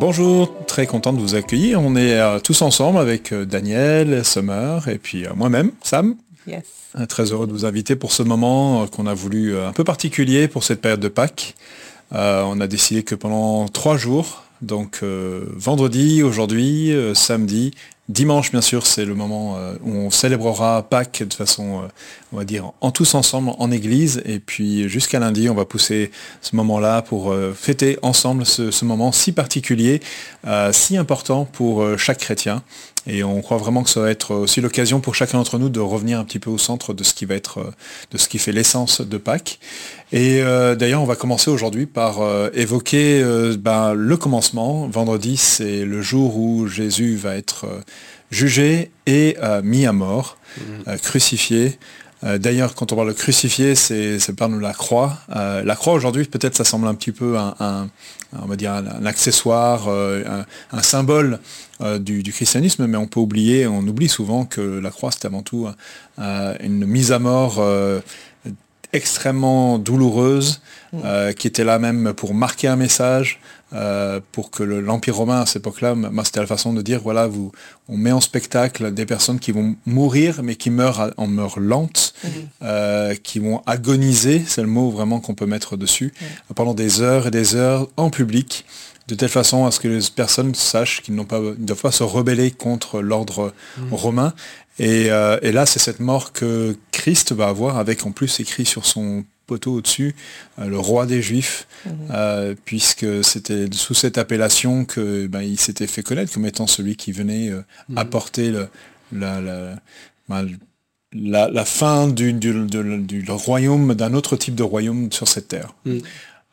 Bonjour, très content de vous accueillir. On est euh, tous ensemble avec euh, Daniel, Summer et puis euh, moi-même, Sam. Yes. Très heureux de vous inviter pour ce moment qu'on a voulu un peu particulier pour cette période de Pâques. On a décidé que pendant trois jours, donc vendredi, aujourd'hui, samedi, dimanche bien sûr, c'est le moment euh, où on célébrera Pâques de façon, euh, on va dire, en tous ensemble en église. Et puis jusqu'à lundi, on va pousser ce moment-là pour euh, fêter ensemble ce, moment si particulier, si important pour chaque chrétien. Et on croit vraiment que ça va être aussi l'occasion pour chacun d'entre nous de revenir un petit peu au centre de ce qui va être, euh, de ce qui fait l'essence de Pâques. Et euh, d'ailleurs, on va commencer aujourd'hui par euh, évoquer euh, ben, le commencement. Vendredi, c'est le jour où Jésus va être jugé et mis à mort, euh, crucifié. Euh, D'ailleurs, quand on parle de crucifié, c'est par la croix. Euh, la croix aujourd'hui, peut-être, ça semble un petit peu un, un- on va dire un, un accessoire, euh, un, un symbole du, du christianisme, mais on peut oublier, on oublie souvent que la croix, c'est avant tout une mise à mort extrêmement douloureuse, euh, qui était là même pour marquer un message, euh, pour que le- l'Empire romain à cette époque-là, c'était la façon de dire, voilà, vous, on met en spectacle des personnes qui vont mourir, mais qui meurent en meurent lente, euh, qui vont agoniser, c'est le mot vraiment qu'on peut mettre dessus, pendant des heures et des heures en public, de telle façon à ce que les personnes sachent qu'ils n'ont pas, ils ne doivent pas se rebeller contre l'ordre romain. Et, euh, et là, c'est cette mort que Christ va avoir, avec en plus écrit sur son poteau au-dessus, euh, le roi des Juifs, euh, puisque c'était sous cette appellation que ben, il s'était fait connaître comme étant celui qui venait euh, apporter le, la, la, ben, la, la fin du, du, du- du royaume, d'un autre type de royaume sur cette terre.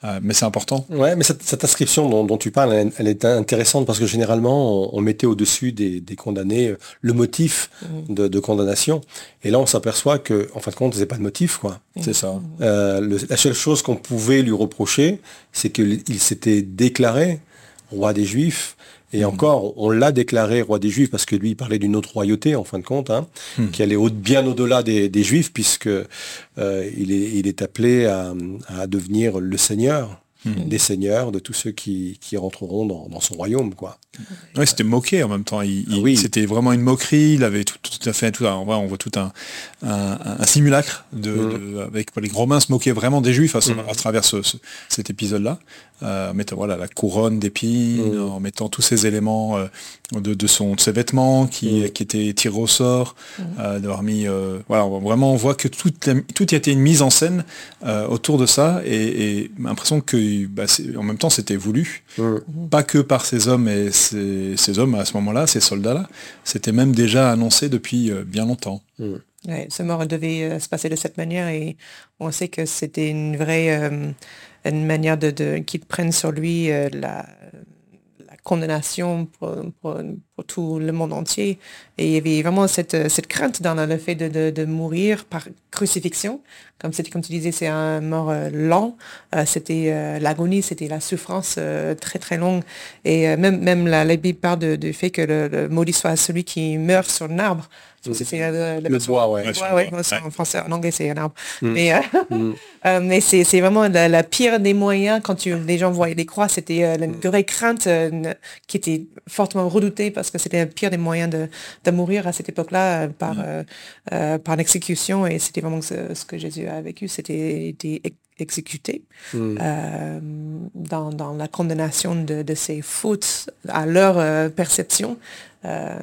Euh, mais c'est important. Ouais, mais cette, cette inscription dont, dont tu parles, elle, elle est intéressante parce que généralement, on, on mettait au-dessus des, des condamnés euh, le motif de, de condamnation. Et là, on s'aperçoit que, en fin de compte, c'est pas de motif, quoi. C'est ça. Euh, le- la seule chose qu'on pouvait lui reprocher, c'est qu'il s'était déclaré roi des Juifs. Et encore, on l'a déclaré roi des Juifs parce que lui, il parlait d'une autre royauté, en fin de compte, hein, qui allait au- bien au-delà des, des Juifs, puisque euh, il, est, il est appelé à, à devenir le Seigneur des seigneurs, de tous ceux qui, qui rentreront dans, dans son royaume, quoi. Oui, c'était moqué en même temps. Il, il- Ah oui. C'était vraiment une moquerie. Il avait tout, tout à fait tout. un- En vrai, on voit tout un, un, un simulacre de, Mm. de- avec les Romains se moquaient vraiment des Juifs à, ce- à travers ce- ce- cet épisode-là, euh, en mettant voilà la couronne d'épines, Mm. en mettant tous ces éléments euh, de, de son de ses vêtements qui, qui étaient tirés au sort, euh, d'avoir mis euh, voilà on- vraiment on voit que tout a, tout a été une mise en scène euh, autour de ça et, et l'impression que bah, en même temps c'était voulu pas que par ces hommes et ces, ces hommes à ce moment-là, ces soldats-là, c'était même déjà annoncé depuis euh, bien longtemps. Ouais, ce mort devait euh, se passer de cette manière et on sait que c'était une vraie euh, manière de, qu'ils prennent sur lui euh, la, la condamnation pour, pour, pour tout le monde entier. Et il y avait vraiment cette, euh, cette crainte dans le fait de, de, de mourir par crucifixion. Comme, c'était, comme tu disais, c'est un mort euh, lent. Euh, c'était euh, l'agonie, c'était la souffrance euh, très très longue. Et euh, même, même la, la Bible parle de- du fait que le, le maudit soit celui qui meurt sur un arbre. C'est, c'est, Le ouais. Ouais, ouais, Ouais. en français, en anglais c'est un arbre. Mais, euh, euh, mais c'est, c'est vraiment la, la pire des moyens quand tu, les gens voyaient les croix, c'était euh, une vraie crainte euh, qui était fortement redoutée parce que c'était le pire des moyens de, de mourir à cette époque-là euh, par, euh, euh, par l'exécution. Et c'était vraiment ce, ce que Jésus a vécu, c'était exécuté euh, dans, dans la condamnation de, de ses fautes à leur euh, perception. Euh,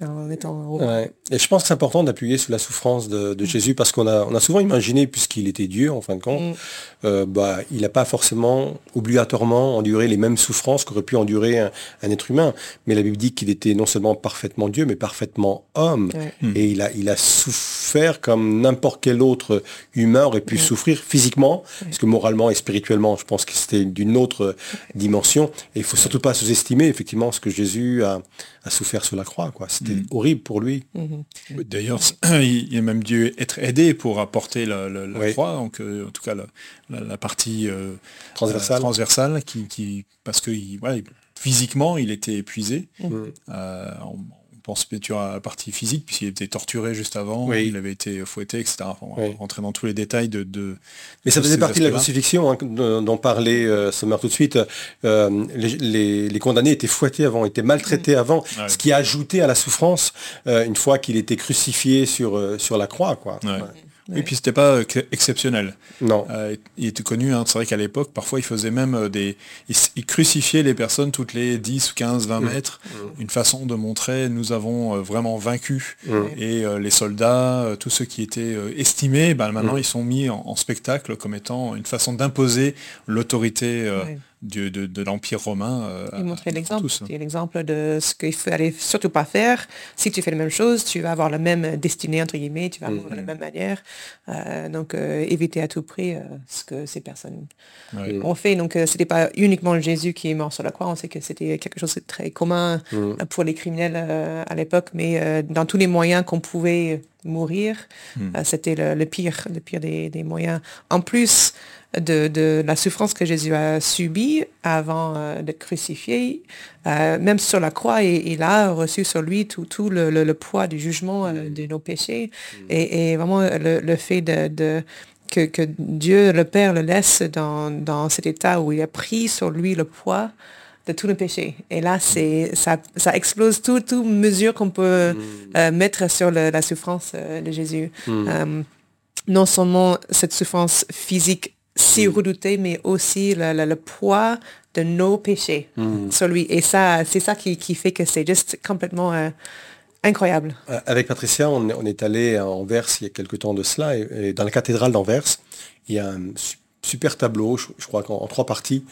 en étant Ouais. Et je pense que c'est important d'appuyer sur la souffrance de, de Jésus parce qu'on a, on a souvent imaginé, puisqu'il était Dieu en fin de compte, Mm. euh, bah, il n'a pas forcément obligatoirement enduré les mêmes souffrances qu'aurait pu endurer un, un être humain. Mais la Bible dit qu'il était non seulement parfaitement Dieu, mais parfaitement homme. Ouais. Et il a, il a souffert comme n'importe quel autre humain aurait pu souffrir physiquement, parce que moralement et spirituellement, je pense que c'était d'une autre dimension. Et il faut surtout pas sous-estimer effectivement ce que Jésus a, a souffert sur la croix. Quoi. C'était horrible pour lui. D'ailleurs, il a même dû être aidé pour apporter la, la- la Oui. croix, donc euh, en tout cas la, partie euh, Transversale. euh, transversale qui, qui- parce que il- voilà, physiquement il était épuisé. Euh, on, on pense plutôt à la partie physique, puisqu'il était torturé juste avant, il avait été fouetté, etc. Enfin, Rentrer dans tous les détails de... de Mais ça faisait partie de la crucifixion hein, dont parlait euh, Sommer tout de suite. Euh, les, condamnés étaient fouettés avant, étaient maltraités mm. avant, ce qui a ajouté à la souffrance euh, une fois qu'il était crucifié sur, sur la croix. Quoi. Et puis c'était pas euh, exceptionnel. Non. Euh, il était connu, hein, c'est vrai qu'à l'époque, parfois il faisait même euh, des. Il, crucifiait les personnes toutes les 10, 15, 20 mètres. Mmh. Une façon de montrer nous avons vraiment vaincu. Mmh. Et les soldats, tous ceux qui étaient estimés, ben, maintenant mmh. ils sont mis en, spectacle comme étant une façon d'imposer l'autorité de, l'Empire romain. Euh, il montrait l'exemple. l'exemple de ce qu'il fallait surtout pas faire. Si tu fais la même chose, tu vas avoir la même destinée, entre guillemets, tu vas avoir de la même manière. Euh, donc, euh, éviter à tout prix ce que ces personnes ont fait. Donc, ce n'était pas uniquement Jésus qui est mort sur la croix. On sait que c'était quelque chose de très commun mm. pour les criminels à l'époque, mais dans tous les moyens qu'on pouvait mourir, mm. c'était le, pire, le pire des, des moyens. En plus, de, la souffrance que Jésus a subie avant euh, d'être crucifié, euh, même sur la croix, il a reçu sur lui tout, tout le, poids du jugement euh, de nos péchés. Mm. Et, vraiment le, fait de, que, Dieu, le Père, le laisse dans, cet état où il a pris sur lui le poids de tous nos péchés. Et là, c'est ça, ça explose toute tout mesure qu'on peut mm. mettre sur la souffrance de Jésus. Mm. non seulement cette souffrance physique si mm. redouté, mais aussi le, poids de nos péchés sur lui. Et ça, c'est ça qui, fait que c'est juste complètement euh, incroyable. Euh, avec Patricia, on, est allé à Anvers il y a quelque temps de cela, et, dans la cathédrale d'Anvers, il y a un super tableau, je, crois qu'en trois parties,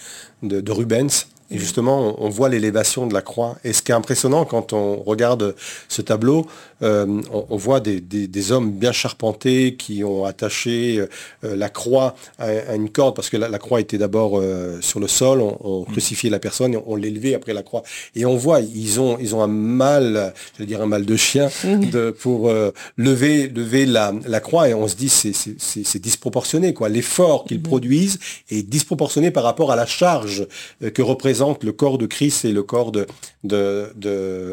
de, de Rubens, et justement, on voit l'élévation de la croix. Et ce qui est impressionnant quand on regarde ce tableau, euh, on, voit des, hommes bien charpentés qui ont attaché euh, la croix à, une corde, parce que la, croix était d'abord euh, sur le sol, on, mm. crucifiait la personne, on, l'élevait après la croix. Et on voit, ils ont, ils ont un mal, je veux dire un mal de chien, mm. de, pour lever, lever la, croix, et on se dit c'est disproportionné. quoi. L'effort qu'ils mm. produisent est disproportionné par rapport à la charge que représente le corps de Christ et le corps de, de,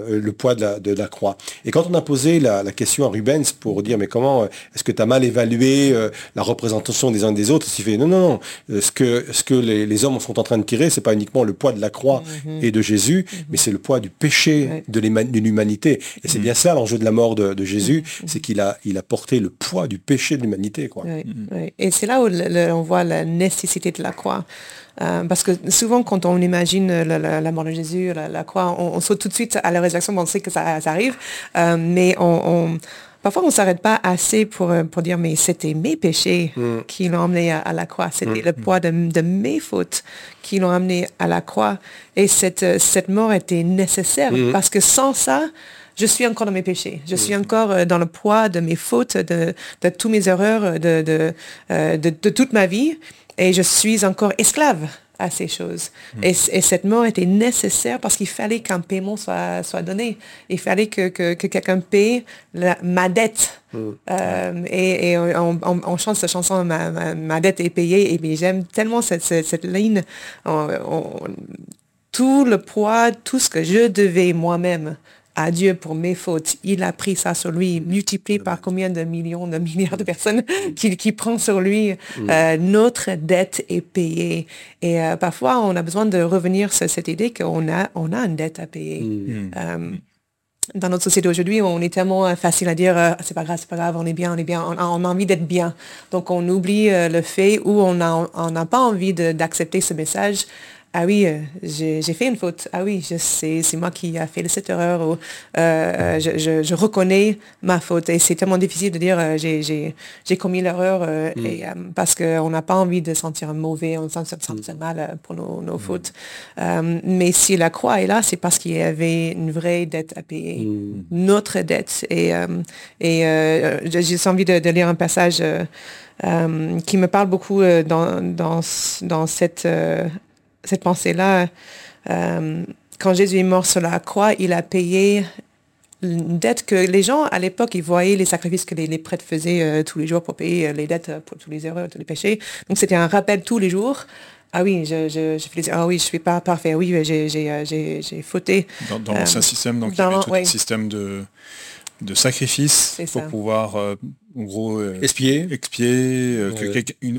le poids de la, de la, croix. Et quand on a posé la, question à Rubens pour dire mais comment euh, est-ce que tu as mal évalué euh, la représentation des uns des autres, il fait non non non, ce que ce que les, hommes sont en train de tirer, c'est pas uniquement le poids de la croix mhm. et de Jésus, mhm. mais c'est le poids du péché de l'humanité. Et c'est mhm. bien ça l'enjeu de la mort de, Jésus, c'est qu'il a il a porté le poids du péché de l'humanité quoi. Et c'est là où on voit la nécessité de la croix. Euh, parce que souvent, quand on imagine la, mort de Jésus, la, croix, on, saute tout de suite à la résurrection, on sait que ça, arrive, euh, mais on, parfois on ne s'arrête pas assez pour, euh, pour dire, mais c'était mes péchés mm. qui l'ont amené à, la croix, c'était mm. le poids de, mes fautes qui l'ont amené à la croix. Et cette, cette mort était nécessaire, mm. parce que sans ça, je suis encore dans mes péchés. Je suis encore dans le poids de mes fautes, de, de toutes mes erreurs, de, de, de toute ma vie et je suis encore esclave à ces choses. Hmm. Et, cette mort était nécessaire parce qu'il fallait qu'un paiement soit, soit donné. Il fallait que, que, quelqu'un paye ma dette. Hmm. Euh, et, on, chante cette chanson, ma, dette est payée. Et j'aime tellement cette, cette, ligne. tout le poids, tout ce que je devais moi-même à Dieu pour mes fautes. Il a pris ça sur lui, multiplié par combien de millions, de milliards de personnes qui, qui prend sur lui. Mm. Euh, notre dette est payée. Et euh, parfois, on a besoin de revenir sur cette idée qu'on a, on a une dette à payer. Mm. Euh, dans notre société aujourd'hui, on est tellement facile à dire c'est pas grave, c'est pas grave, on est bien, on est bien, on, a envie d'être bien. Donc on oublie le fait où on n'a on pas envie d'accepter ce message ah oui, euh, j'ai fait une faute. Ah oui, je sais, c'est moi qui a fait cette erreur. Ou, euh, je, je, reconnais ma faute. Et c'est tellement difficile de dire euh, j'ai commis l'erreur mm. parce qu'on n'a pas envie de sentir mauvais, on sent, sentir mm. mal pour nos, nos mm. fautes. mais si la croix est là, c'est parce qu'il y avait une vraie dette à payer, notre dette. Et, et j'ai envie de, de, lire un passage qui me parle beaucoup dans, dans, dans cette cette pensée-là, euh, quand Jésus est mort sur la croix, il a payé une dette que les gens à l'époque, ils voyaient les sacrifices que les, prêtres faisaient euh, tous les jours pour payer euh, les dettes pour tous les erreurs, tous les péchés. Donc c'était un rappel tous les jours ah oui, je, je, je fais ah oui, je suis pas parfait. Oui, j'ai, j'ai, j'ai, j'ai fauté. Dans, dans l'ancien système, donc il y avait tout un système de, de sacrifice pour pouvoir, en gros, expier. expier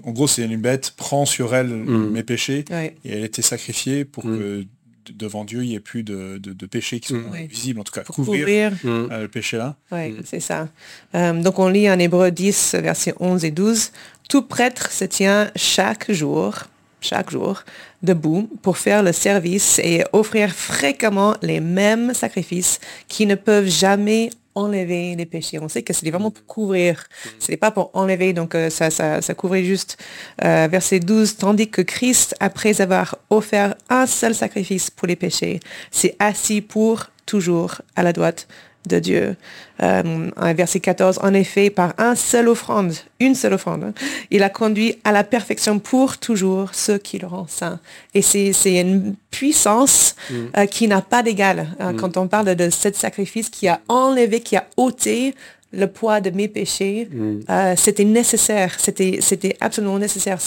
en gros, c'est une bête prend sur elle mm. mes péchés et elle était sacrifiée pour mm. que devant Dieu, il n'y ait plus de, de, péchés qui sont mm. visibles, en tout cas, couvrir, le péché là. Oui, c'est ça. donc on lit en Hébreu 10, versets 11 et 12, Tout prêtre se tient chaque jour chaque jour debout pour faire le service et offrir fréquemment les mêmes sacrifices qui ne peuvent jamais enlever les péchés. On sait que c'est vraiment pour couvrir. Ce n'est pas pour enlever, donc euh, ça, ça, ça couvrait juste euh, verset 12, tandis que Christ, après avoir offert un seul sacrifice pour les péchés, s'est assis pour toujours à la droite de Dieu. Euh, verset 14, en effet, par un seul offrande, une seule offrande, hein, il a conduit à la perfection pour toujours ceux qui le rendent saint. Et c'est une puissance mm. euh, qui n'a pas d'égal. Hein, mm. Quand on parle de ce sacrifice qui a enlevé, qui a ôté le poids de mes péchés, mm. euh, c'était nécessaire, c'était absolument nécessaire.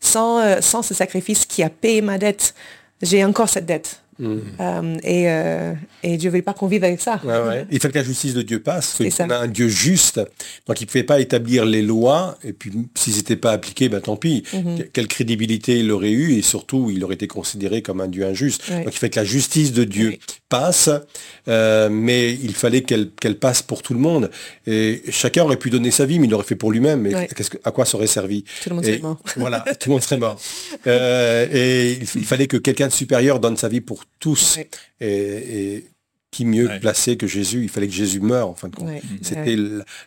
Sans, euh, sans ce sacrifice qui a payé ma dette, j'ai encore cette dette. Euh, et, euh, et, Dieu ne veut pas qu'on vive avec ça. Il fait que la justice de Dieu passe. On a un Dieu juste. Donc il ne pouvait pas établir les lois. Et puis s'ils n'étaient pas appliqués, ben, tant pis. Mhm. Quelle crédibilité il aurait eu. Et surtout, il aurait été considéré comme un Dieu injuste. Donc il fait que la justice de Dieu passe. Euh, mais il fallait qu'elle passe pour tout le monde. Et chacun aurait pu donner sa vie, mais il l'aurait fait pour lui-même. Mais que, à quoi ça aurait servi Tout le monde serait mort. Voilà, tout le monde serait mort. et il, il fallait que quelqu'un de supérieur donne sa vie pour tous. Et, qui mieux placé que Jésus? Il fallait que Jésus meure, en fin de compte. C'était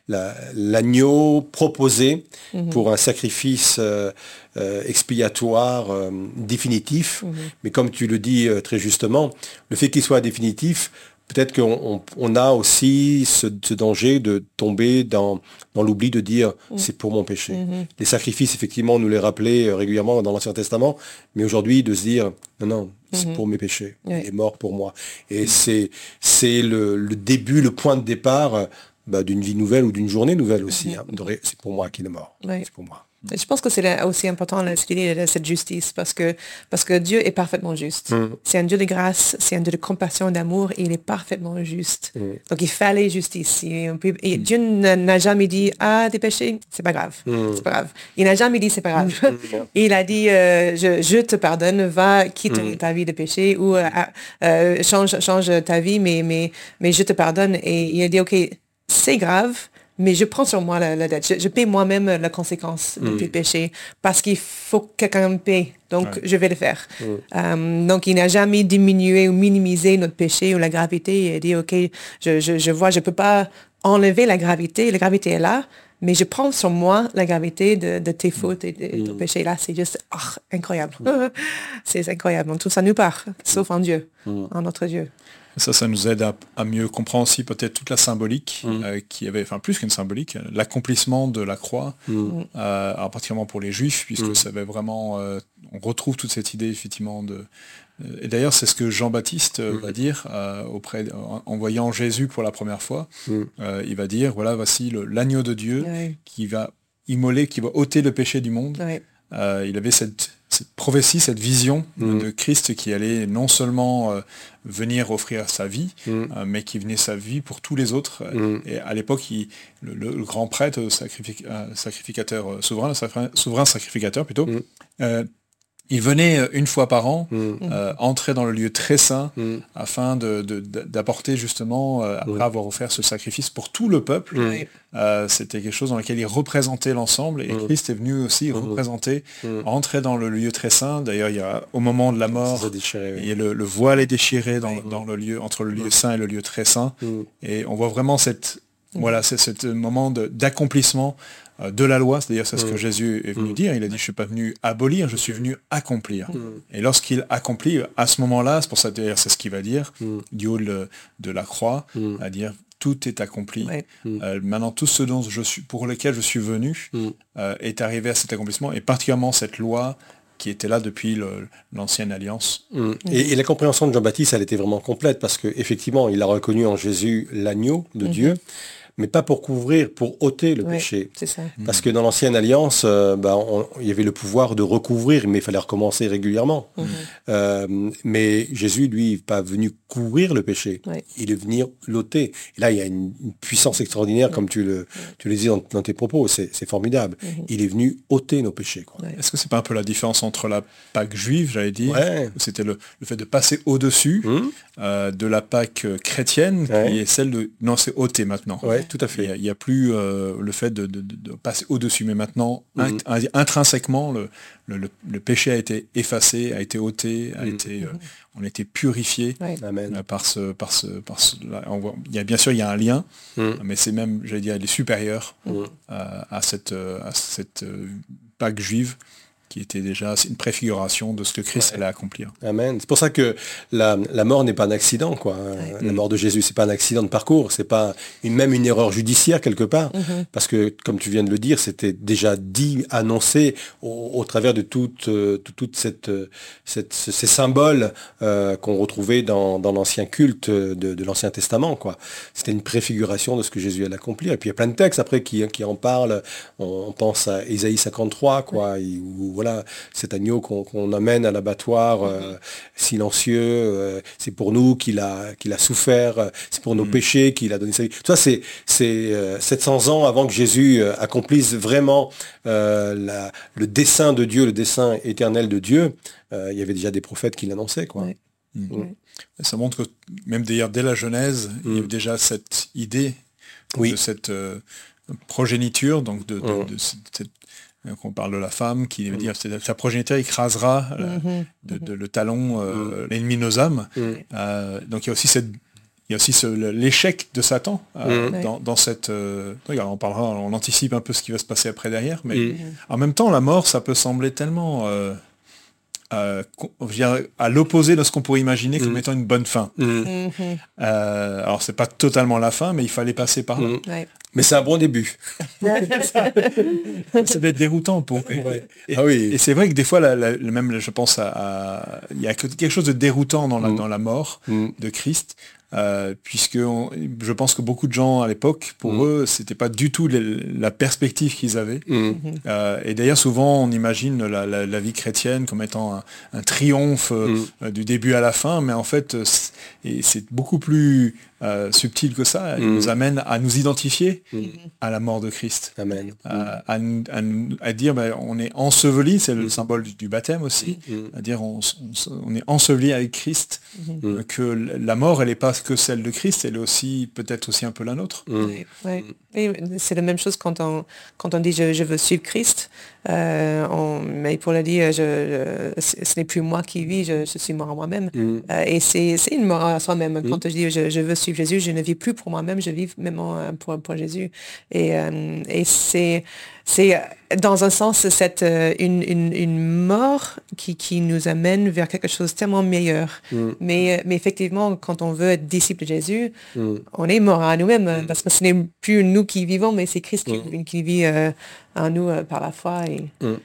l'agneau proposé mhm. pour un sacrifice euh, euh, expiatoire euh, définitif. Mhm. Mais comme tu le dis très justement, le fait qu'il soit définitif, peut-être qu'on a aussi ce, danger de tomber dans, dans l'oubli de dire mm. c'est pour mon péché. Mm-hmm. Les sacrifices, effectivement, on nous les rappelait euh, régulièrement dans l'Ancien Testament, mais aujourd'hui de se dire non, non, c'est mm-hmm. pour mes péchés, il est mort pour moi. Et c'est le, le, début, le point de départ euh, bah, d'une vie nouvelle ou d'une journée nouvelle aussi. Mm-hmm. Hein. C'est pour moi qu'il est mort. C'est pour moi. Je pense que c'est aussi important cette justice parce que, parce que Dieu est parfaitement juste. Mm. C'est un Dieu de grâce, c'est un Dieu de compassion, d'amour et il est parfaitement juste. Mm. Donc il fallait justice. Et, mm. Dieu n'a jamais dit ah des péchés, c'est pas grave, c'est pas grave. Il n'a jamais dit c'est pas grave. il a dit euh, je, te pardonne, va quitte ta vie de péché ou euh, euh, change change ta vie, mais mais mais je te pardonne. Et il a dit ok c'est grave mais je prends sur moi la, dette. Je, paie moi-même la conséquence du mm. péché parce qu'il faut que quelqu'un me paie. Donc, je vais le faire. Mm. Euh, donc, il n'a jamais diminué ou minimisé notre péché ou la gravité. Il a dit, OK, je, je, je vois, je ne peux pas enlever la gravité. La gravité est là, mais je prends sur moi la gravité de, de tes fautes et de, ton mm. péché. Là, c'est juste oh, incroyable. c'est incroyable. Tout ça nous part, sauf en Dieu, en notre Dieu. Ça, ça nous aide à, mieux comprendre aussi peut-être toute la symbolique mm. euh, qui avait, enfin plus qu'une symbolique, l'accomplissement de la croix, mm. euh, particulièrement pour les juifs, puisque mm. ça avait vraiment, euh, on retrouve toute cette idée effectivement de. et d'ailleurs, c'est ce que Jean-Baptiste va dire auprès, en, voyant Jésus pour la première fois. il va dire, voilà, voici l'agneau de Dieu qui va immoler, qui va ôter le péché du monde. il avait cette cette prophétie, cette vision de mm. Christ qui allait non seulement euh, venir offrir sa vie, mm. euh, mais qui venait sa vie pour tous les autres. Mm. Et à l'époque, le, grand prêtre, sacrificateur souverain, souverain sacrificateur plutôt, euh, il venait euh, une fois par an mm. euh, entrer dans le lieu très saint mm. afin d'apporter justement, euh, après avoir offert ce sacrifice pour tout le peuple, mm. c'était quelque chose dans lequel il représentait l'ensemble et Christ est venu aussi représenter, entrer dans le lieu très saint. D'ailleurs, il y a au moment de la mort, le, voile est déchiré dans, dans, le lieu, entre le lieu saint et le lieu très saint. Et on voit vraiment cette, voilà, c'est ce moment d'accomplissement de la loi, c'est-à-dire c'est ce que mm. Jésus est venu mm. dire, il a dit je suis pas venu abolir, je suis venu accomplir. Mm. Et lorsqu'il accomplit, à ce moment-là, c'est pour ça d'ailleurs c'est ce qu'il va dire, du haut de, la croix, à dire tout est accompli. Euh, maintenant, tout ce dont je suis, pour lequel je suis venu euh, est arrivé à cet accomplissement, et particulièrement cette loi qui était là depuis l'ancienne alliance. Et, la compréhension de Jean-Baptiste, elle était vraiment complète, parce qu'effectivement, il a reconnu en Jésus l'agneau de mm-hmm. Dieu, mais pas pour couvrir, pour ôter le péché. c'est ça. Parce que dans l'ancienne alliance, euh, bah, on- il y avait le pouvoir de recouvrir, mais il fallait recommencer régulièrement. Mhm. Euh, mais Jésus, lui, n'est pas venu couvrir le péché. Il est venu l'ôter. Et là, il y a une, une puissance extraordinaire, comme tu le, tu le dis dans, dans tes propos. C'est formidable. Mhm. Il est venu ôter nos péchés. Ouais. Est-ce que c'est pas un peu la différence entre la Pâque juive, j'allais dire, Ouais. c'était le, le fait de passer au-dessus Hum euh, de la Pâque chrétienne, Ouais. qui est celle de... Non, c'est ôter maintenant. Ouais, tout à Il n'y fait. a, il y a plus euh, le fait de, de- de- de passer au-dessus, mais maintenant, int- intrinsèquement, le, le- le- le péché a été effacé, a été ôté, a Mhm. été, euh, on a été purifié Ouais. Euh, par ce, par ce, par ce- là, on voit- il y a bien sûr il y a un lien, Mhm. mais c'est même, j'allais dire, il est supérieur à cette, à cette euh, Pâque juive qui était déjà une préfiguration de ce que Christ Ouais. allait accomplir. Amen. C'est pour ça que la, la mort n'est pas un accident, quoi. La mort de Jésus, c'est pas un accident de parcours, c'est pas une, même une erreur judiciaire quelque part, Mhm. parce que, comme tu viens de le dire, c'était déjà dit, annoncé au, au travers de toute, euh, toute, cette, euh, cette- ce- ces symboles euh, qu'on retrouvait dans, dans l'ancien culte de, de l'Ancien Testament, quoi. C'était une préfiguration de ce que Jésus allait accomplir. Et puis il y a plein de textes après qui, qui en parlent. On, on pense à Ésaïe 53, quoi, où, voilà, cet agneau qu'on amène à l'abattoir euh, silencieux, euh, c'est pour nous qu'il a, qu'il a souffert, c'est pour nos Mhm. péchés qu'il a donné sa vie. Tout ça, c'est c'est, euh, 700 ans avant que Jésus accomplisse vraiment euh, la- le dessein de Dieu, le dessein éternel de Dieu. Euh, il y avait déjà des prophètes qui l'annonçaient, quoi. Mm. Ouais. Ça montre que même d'ailleurs dès la Genèse, il y Mm. avait déjà cette idée Oui. de cette euh, progéniture, donc de, de- Mm. de cette- cette- qu'on parle de la femme, qui veut Mm. dire sa progéniture écrasera euh, Mhm. de, de- le talon, euh, l'ennemi de nos âmes. Mm. Euh, donc il y a aussi cette il y a aussi ce- le- l'échec de Satan euh, Mm. dans, dans cette. euh, regarde, on parlera, on anticipe un peu ce qui va se passer après derrière, mais Mm. en même temps, la mort, ça peut sembler tellement euh, à l'opposé de ce qu'on pourrait imaginer comme Mm. étant une bonne fin. Mm. Mhm. Euh, alors c'est pas totalement la fin, mais il fallait passer par là. Mm. Ouais. Mais c'est un bon début. Ça va être déroutant pour. Et, Ah oui. et c'est vrai que des fois, la- la- le même, je pense à, à- il y a que- quelque chose de déroutant dans la, dans la mort de Christ. Euh, puisque on- je pense que beaucoup de gens à l'époque, pour Mm. eux, c'était pas du tout les- la perspective qu'ils avaient. Mm. Euh, et d'ailleurs, souvent, on imagine la, la- la vie chrétienne comme étant un, un triomphe euh, Mm. du début à la fin, mais en fait, c'est beaucoup plus euh, subtil que ça. Il Mm. nous amène à nous identifier Mm. à la mort de Christ. Amen. À, à dire, ben, on est enseveli, c'est le Mm. symbole du, du baptême aussi. À dire, on, est enseveli avec Christ, euh, que la mort, elle n'est pas que celle de Christ, elle est aussi peut-être aussi un peu la nôtre. Ouais, c'est la même chose quand on, quand on dit je, je veux suivre Christ. Euh, on- mais pour le dire, je, je- ce n'est plus moi qui vis, je, je suis mort à moi-même. Mm. Euh, et c'est c'est une mort à soi-même. Quand je dis je, je veux suivre Jésus, je ne vis plus pour moi-même, je vis même en- pour, pour Jésus. Et, euh, et c'est c'est euh, dans un sens cette, euh, une, une, une mort qui, qui nous amène vers quelque chose de tellement meilleur. Mm. Mais, euh, mais effectivement, quand on veut être disciple de Jésus, Mm. on est mort à nous-mêmes, euh, parce que ce n'est plus nous qui vivons, mais c'est Christ qui, Mm. qui vit euh, en nous euh, par la foi. Et... Mm.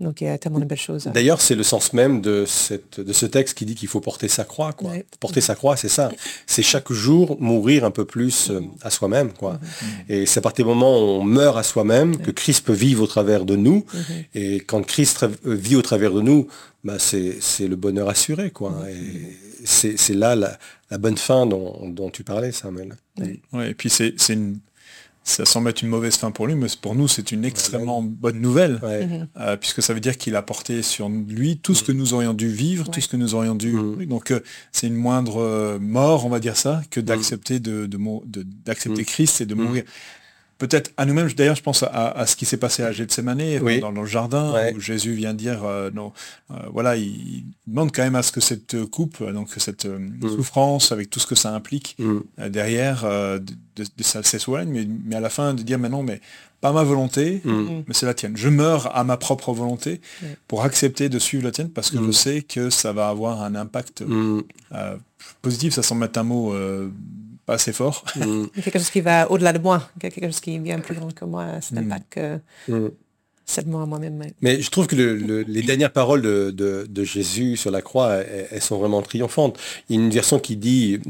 Donc il y a tellement de belles choses. D'ailleurs, c'est le sens même de, cette, de ce texte qui dit qu'il faut porter sa croix. Quoi. Porter sa croix, c'est ça. C'est chaque jour mourir un peu plus euh, à soi-même. quoi. Et c'est à partir du moment où on meurt à soi-même que Christ peut vivre au travers de nous. Mhm. Et quand Christ euh, vit au travers de nous, bah, c'est c'est le bonheur assuré. quoi. Et c'est c'est là la, la bonne fin dont, dont tu parlais, Samuel. Ouais, et puis c'est c'est une ça semble être une mauvaise fin pour lui, mais pour nous c'est une extrêmement bonne nouvelle, Ouais. Mhm. euh, puisque ça veut dire qu'il a porté sur lui tout ce que nous aurions dû vivre, tout ce que nous aurions dû. Oui, Donc euh, c'est une moindre euh, mort, on va dire ça, que d'accepter de, de, mou- de- d'accepter Mhm. Christ et de mourir. Peut-être à nous-mêmes, d'ailleurs je pense à, à ce qui s'est passé à Gethsemane, Oui. dans, dans le jardin, Ouais. où Jésus vient dire, euh, non, euh, voilà, il, il demande quand même à ce que cette coupe, donc cette euh, souffrance, avec tout ce que ça implique, Mm. euh, derrière euh, de, de, de s'éloigne, mais, mais à la fin de dire mais non, mais pas ma volonté, Mm. mais c'est la tienne. Je meurs à ma propre volonté Ouais. pour accepter de suivre la tienne parce que Mm. je sais que ça va avoir un impact Mm. euh, positif, ça semble être un mot euh, pas assez fort. Mm. Il y a quelque chose qui va au-delà de moi, quelque chose qui est bien plus grand que moi, cet Mm. impact que... Mort à moi-même. Mais je trouve que les dernières paroles de, Jésus sur la croix, elles, sont vraiment triomphantes. Il y a une version qui dit,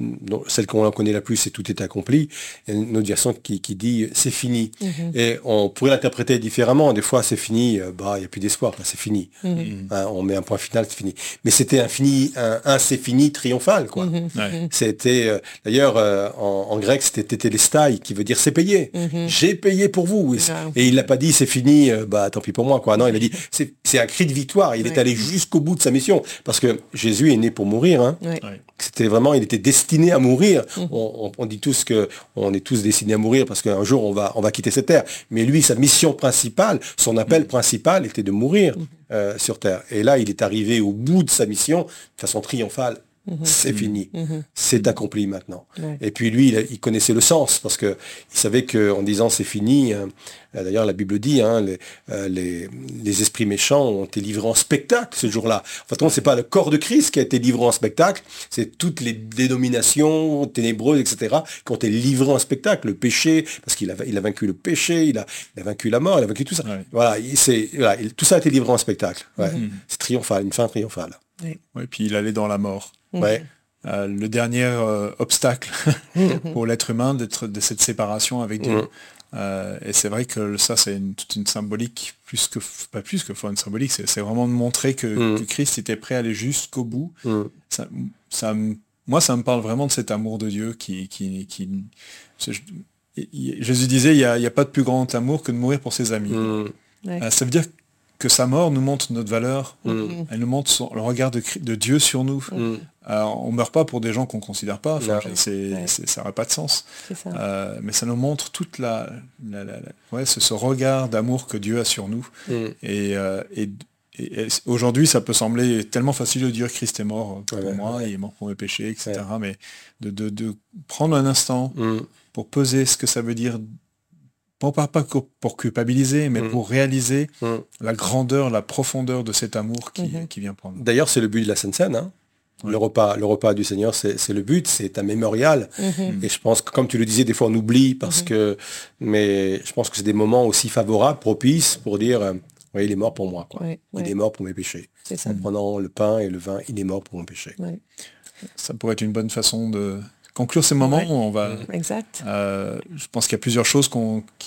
celle qu'on connaît la plus, c'est tout est accompli. Et une autre version qui, dit c'est fini. Mm-hmm. Et on pourrait l'interpréter différemment. Des fois, c'est fini, euh, bah, il n'y a plus d'espoir, c'est fini. Mm-hmm. Hein, on met un point final, c'est fini. Mais c'était un fini, un, c'est fini triomphal, quoi. Mm-hmm. C'était, euh, d'ailleurs, euh, en, grec, c'était tétélestai, qui veut dire c'est payé. J'ai payé pour vous. Et, il n'a pas dit c'est fini, bah, tant pis pour moi, quoi. Non, il a dit, c'est un cri de victoire. Il est allé jusqu'au bout de sa mission. Parce que Jésus est né pour mourir. Hein. C'était vraiment, il était destiné à mourir. Mmh. On, dit tous que on est tous destinés à mourir parce qu'un jour on va, on va quitter cette terre. Mais lui, sa mission principale, son appel mmh. principal était de mourir mmh. euh, sur terre. Et là, il est arrivé au bout de sa mission de façon triomphale. Mhm. C'est fini. Mhm. C'est accompli maintenant. Et puis lui, il, connaissait le sens parce qu'il savait qu'en disant c'est fini, hein, euh, d'ailleurs la Bible dit, hein, euh, les, esprits méchants ont été livrés en spectacle ce jour-là. En fait, c'est pas le corps de Christ qui a été livré en spectacle, c'est toutes les dénominations ténébreuses, etc., qui ont été livrées en spectacle. Le péché, parce qu'il a, il a vaincu le péché, il a, vaincu la mort, il a vaincu tout ça. Voilà, tout ça a été livré en spectacle. Mhm. C'est triomphal, une fin triomphale. Oui. puis il allait dans la mort. Ouais. Euh, le dernier euh, obstacle pour l'être humain d'être de cette séparation avec Dieu. Euh, et c'est vrai que ça, c'est toute une symbolique, plus que pas plus que une symbolique, c'est vraiment de montrer que, Christ était prêt à aller jusqu'au bout. Ça, ça, moi, ça me parle vraiment de cet amour de Dieu qui, qui, qui Jésus disait, il n'y a, a, pas de plus grand amour que de mourir pour ses amis. ça veut dire que sa mort nous montre notre valeur, mm. elle nous montre le regard de, Dieu sur nous. Mm. Euh, on ne meurt pas pour des gens qu'on ne considère pas, ça n'aurait pas de sens. Euh, mais ça nous montre toute la, ce, regard d'amour que Dieu a sur nous. Mm. Euh, et, aujourd'hui, ça peut sembler tellement facile de dire Christ est mort pour moi, il est mort pour mes péchés, etc. Mais de, de, prendre un instant pour peser ce que ça veut dire pas, pas pour culpabiliser, mais mm. pour réaliser mm. la grandeur, la profondeur de cet amour qui, mm-hmm. vient prendre. D'ailleurs, c'est le but de la Sainte Seine. Hein. Le, repas, le repas du Seigneur, c'est le but, c'est un mémorial. Mm-hmm. Et je pense que, comme tu le disais, des fois on oublie parce mm-hmm. que, mais je pense que c'est des moments aussi favorables, propices pour dire, euh, oui, il est mort pour moi, quoi. il est mort pour mes péchés. En prenant le pain et le vin, il est mort pour mon péché. Ça pourrait être une bonne façon de, conclure ces moments. On va, mm. exact. Euh, je pense qu'il y a plusieurs choses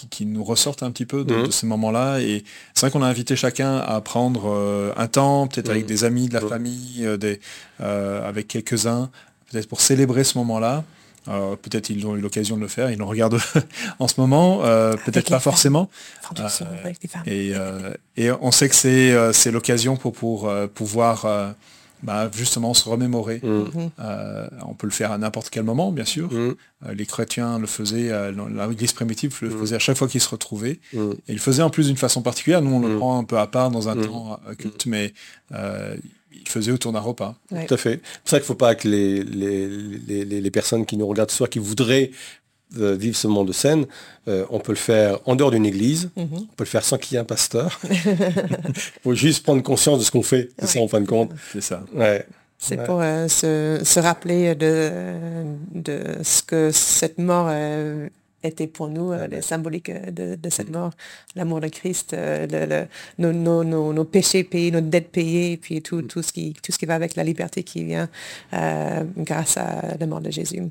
qui, nous ressortent un petit peu de, mm. ces moments-là. Et c'est vrai qu'on a invité chacun à prendre euh, un temps, peut-être avec mm. des amis de la famille, euh, des, avec quelques-uns, peut-être pour célébrer ce moment-là. peut-être ils ont eu l'occasion de le faire, ils nous regardent en ce moment, peut-être pas forcément. et, et, on sait que c'est l'occasion pour, pour pouvoir bah, justement se remémorer. Mm. Euh, on peut le faire à n'importe quel moment, bien sûr. Mm. Euh, les chrétiens le faisaient, euh, l'Église primitive le mm. faisait à chaque fois qu'ils se retrouvaient. Et ils le faisaient en plus d'une façon particulière. Nous, on le prend un peu à part dans un temps culte, mais il le faisait autour d'un repas. Tout à fait. C'est pour ça qu'il ne faut pas que les, les, les, personnes qui nous regardent ce soir, qui voudraient vivre ce monde de scène, euh, on peut le faire en dehors d'une église, mhm. on peut le faire sans qu'il y ait un pasteur. Il faut juste prendre conscience de ce qu'on fait, c'est ça en fin de compte. C'est ça. C'est pour euh, se, rappeler de, de ce que cette mort euh, était pour nous euh, le symbolique euh, de, cette mort, l'amour de Christ, euh, le, nos, péchés payés, nos dettes payées, et puis tout, tout, ce qui, tout ce qui va avec la liberté qui vient grâce à la mort de Jésus.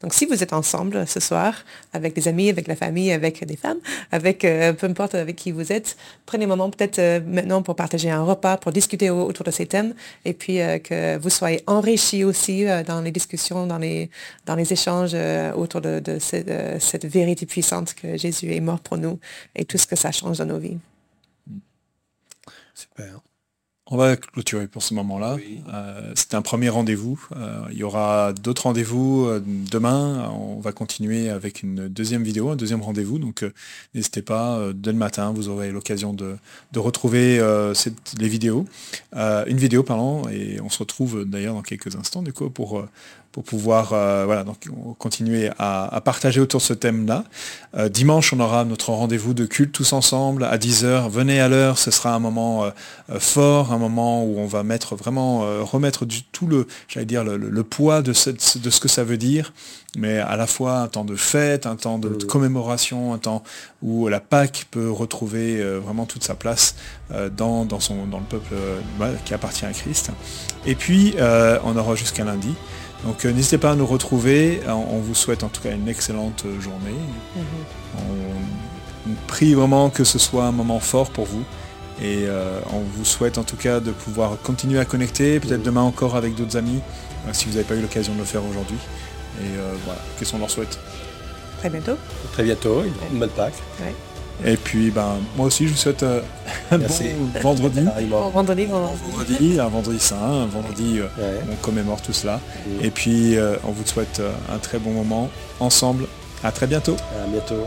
Donc si vous êtes ensemble ce soir, avec des amis, avec la famille, avec des femmes, avec peu importe avec qui vous êtes, prenez un moment peut-être maintenant pour partager un repas, pour discuter autour de ces thèmes, et puis que vous soyez enrichis aussi dans les discussions, dans les, dans les échanges autour de, cette, cette vérité vérité puissante que Jésus est mort pour nous et tout ce que ça change dans nos vies. Super. On va clôturer pour ce moment-là. Euh, c'est un premier rendez-vous. Euh, il y aura d'autres rendez-vous euh, demain. On va continuer avec une deuxième vidéo, un deuxième rendez-vous. Donc n'hésitez pas, dès le matin, vous aurez l'occasion de, retrouver les vidéos. une vidéo, pardon, et on se retrouve d'ailleurs dans quelques instants du coup pour pour pouvoir voilà, donc, continuer à, partager autour de ce thème-là. dimanche, on aura notre rendez-vous de culte tous ensemble à 10h. Venez à l'heure, ce sera un moment fort, un moment où on va mettre vraiment, remettre du, tout le, j'allais dire, le, poids de ce, de ce que ça veut dire mais à la fois un temps de fête, un temps de, commémoration, un temps où la Pâque peut retrouver euh, vraiment toute sa place euh, dans, dans, son, dans le peuple euh, qui appartient à Christ. Et puis, on aura jusqu'à lundi. Donc n'hésitez pas à nous retrouver. On, vous souhaite en tout cas une excellente journée. Mm-hmm. on, prie vraiment que ce soit un moment fort pour vous. Et on vous souhaite en tout cas de pouvoir continuer à connecter, peut-être demain encore avec d'autres amis, si vous n'avez pas eu l'occasion de le faire aujourd'hui. Et euh, voilà, qu'est-ce qu'on leur souhaite? Très bientôt. Très bientôt, une bonne Pâques. Et puis ben moi aussi je vous souhaite euh, un bon vendredi. Bon vendredi, vendredi, un vendredi saint, un vendredi euh, on commémore tout cela. Et puis on vous souhaite un très bon moment ensemble. À très bientôt. À bientôt.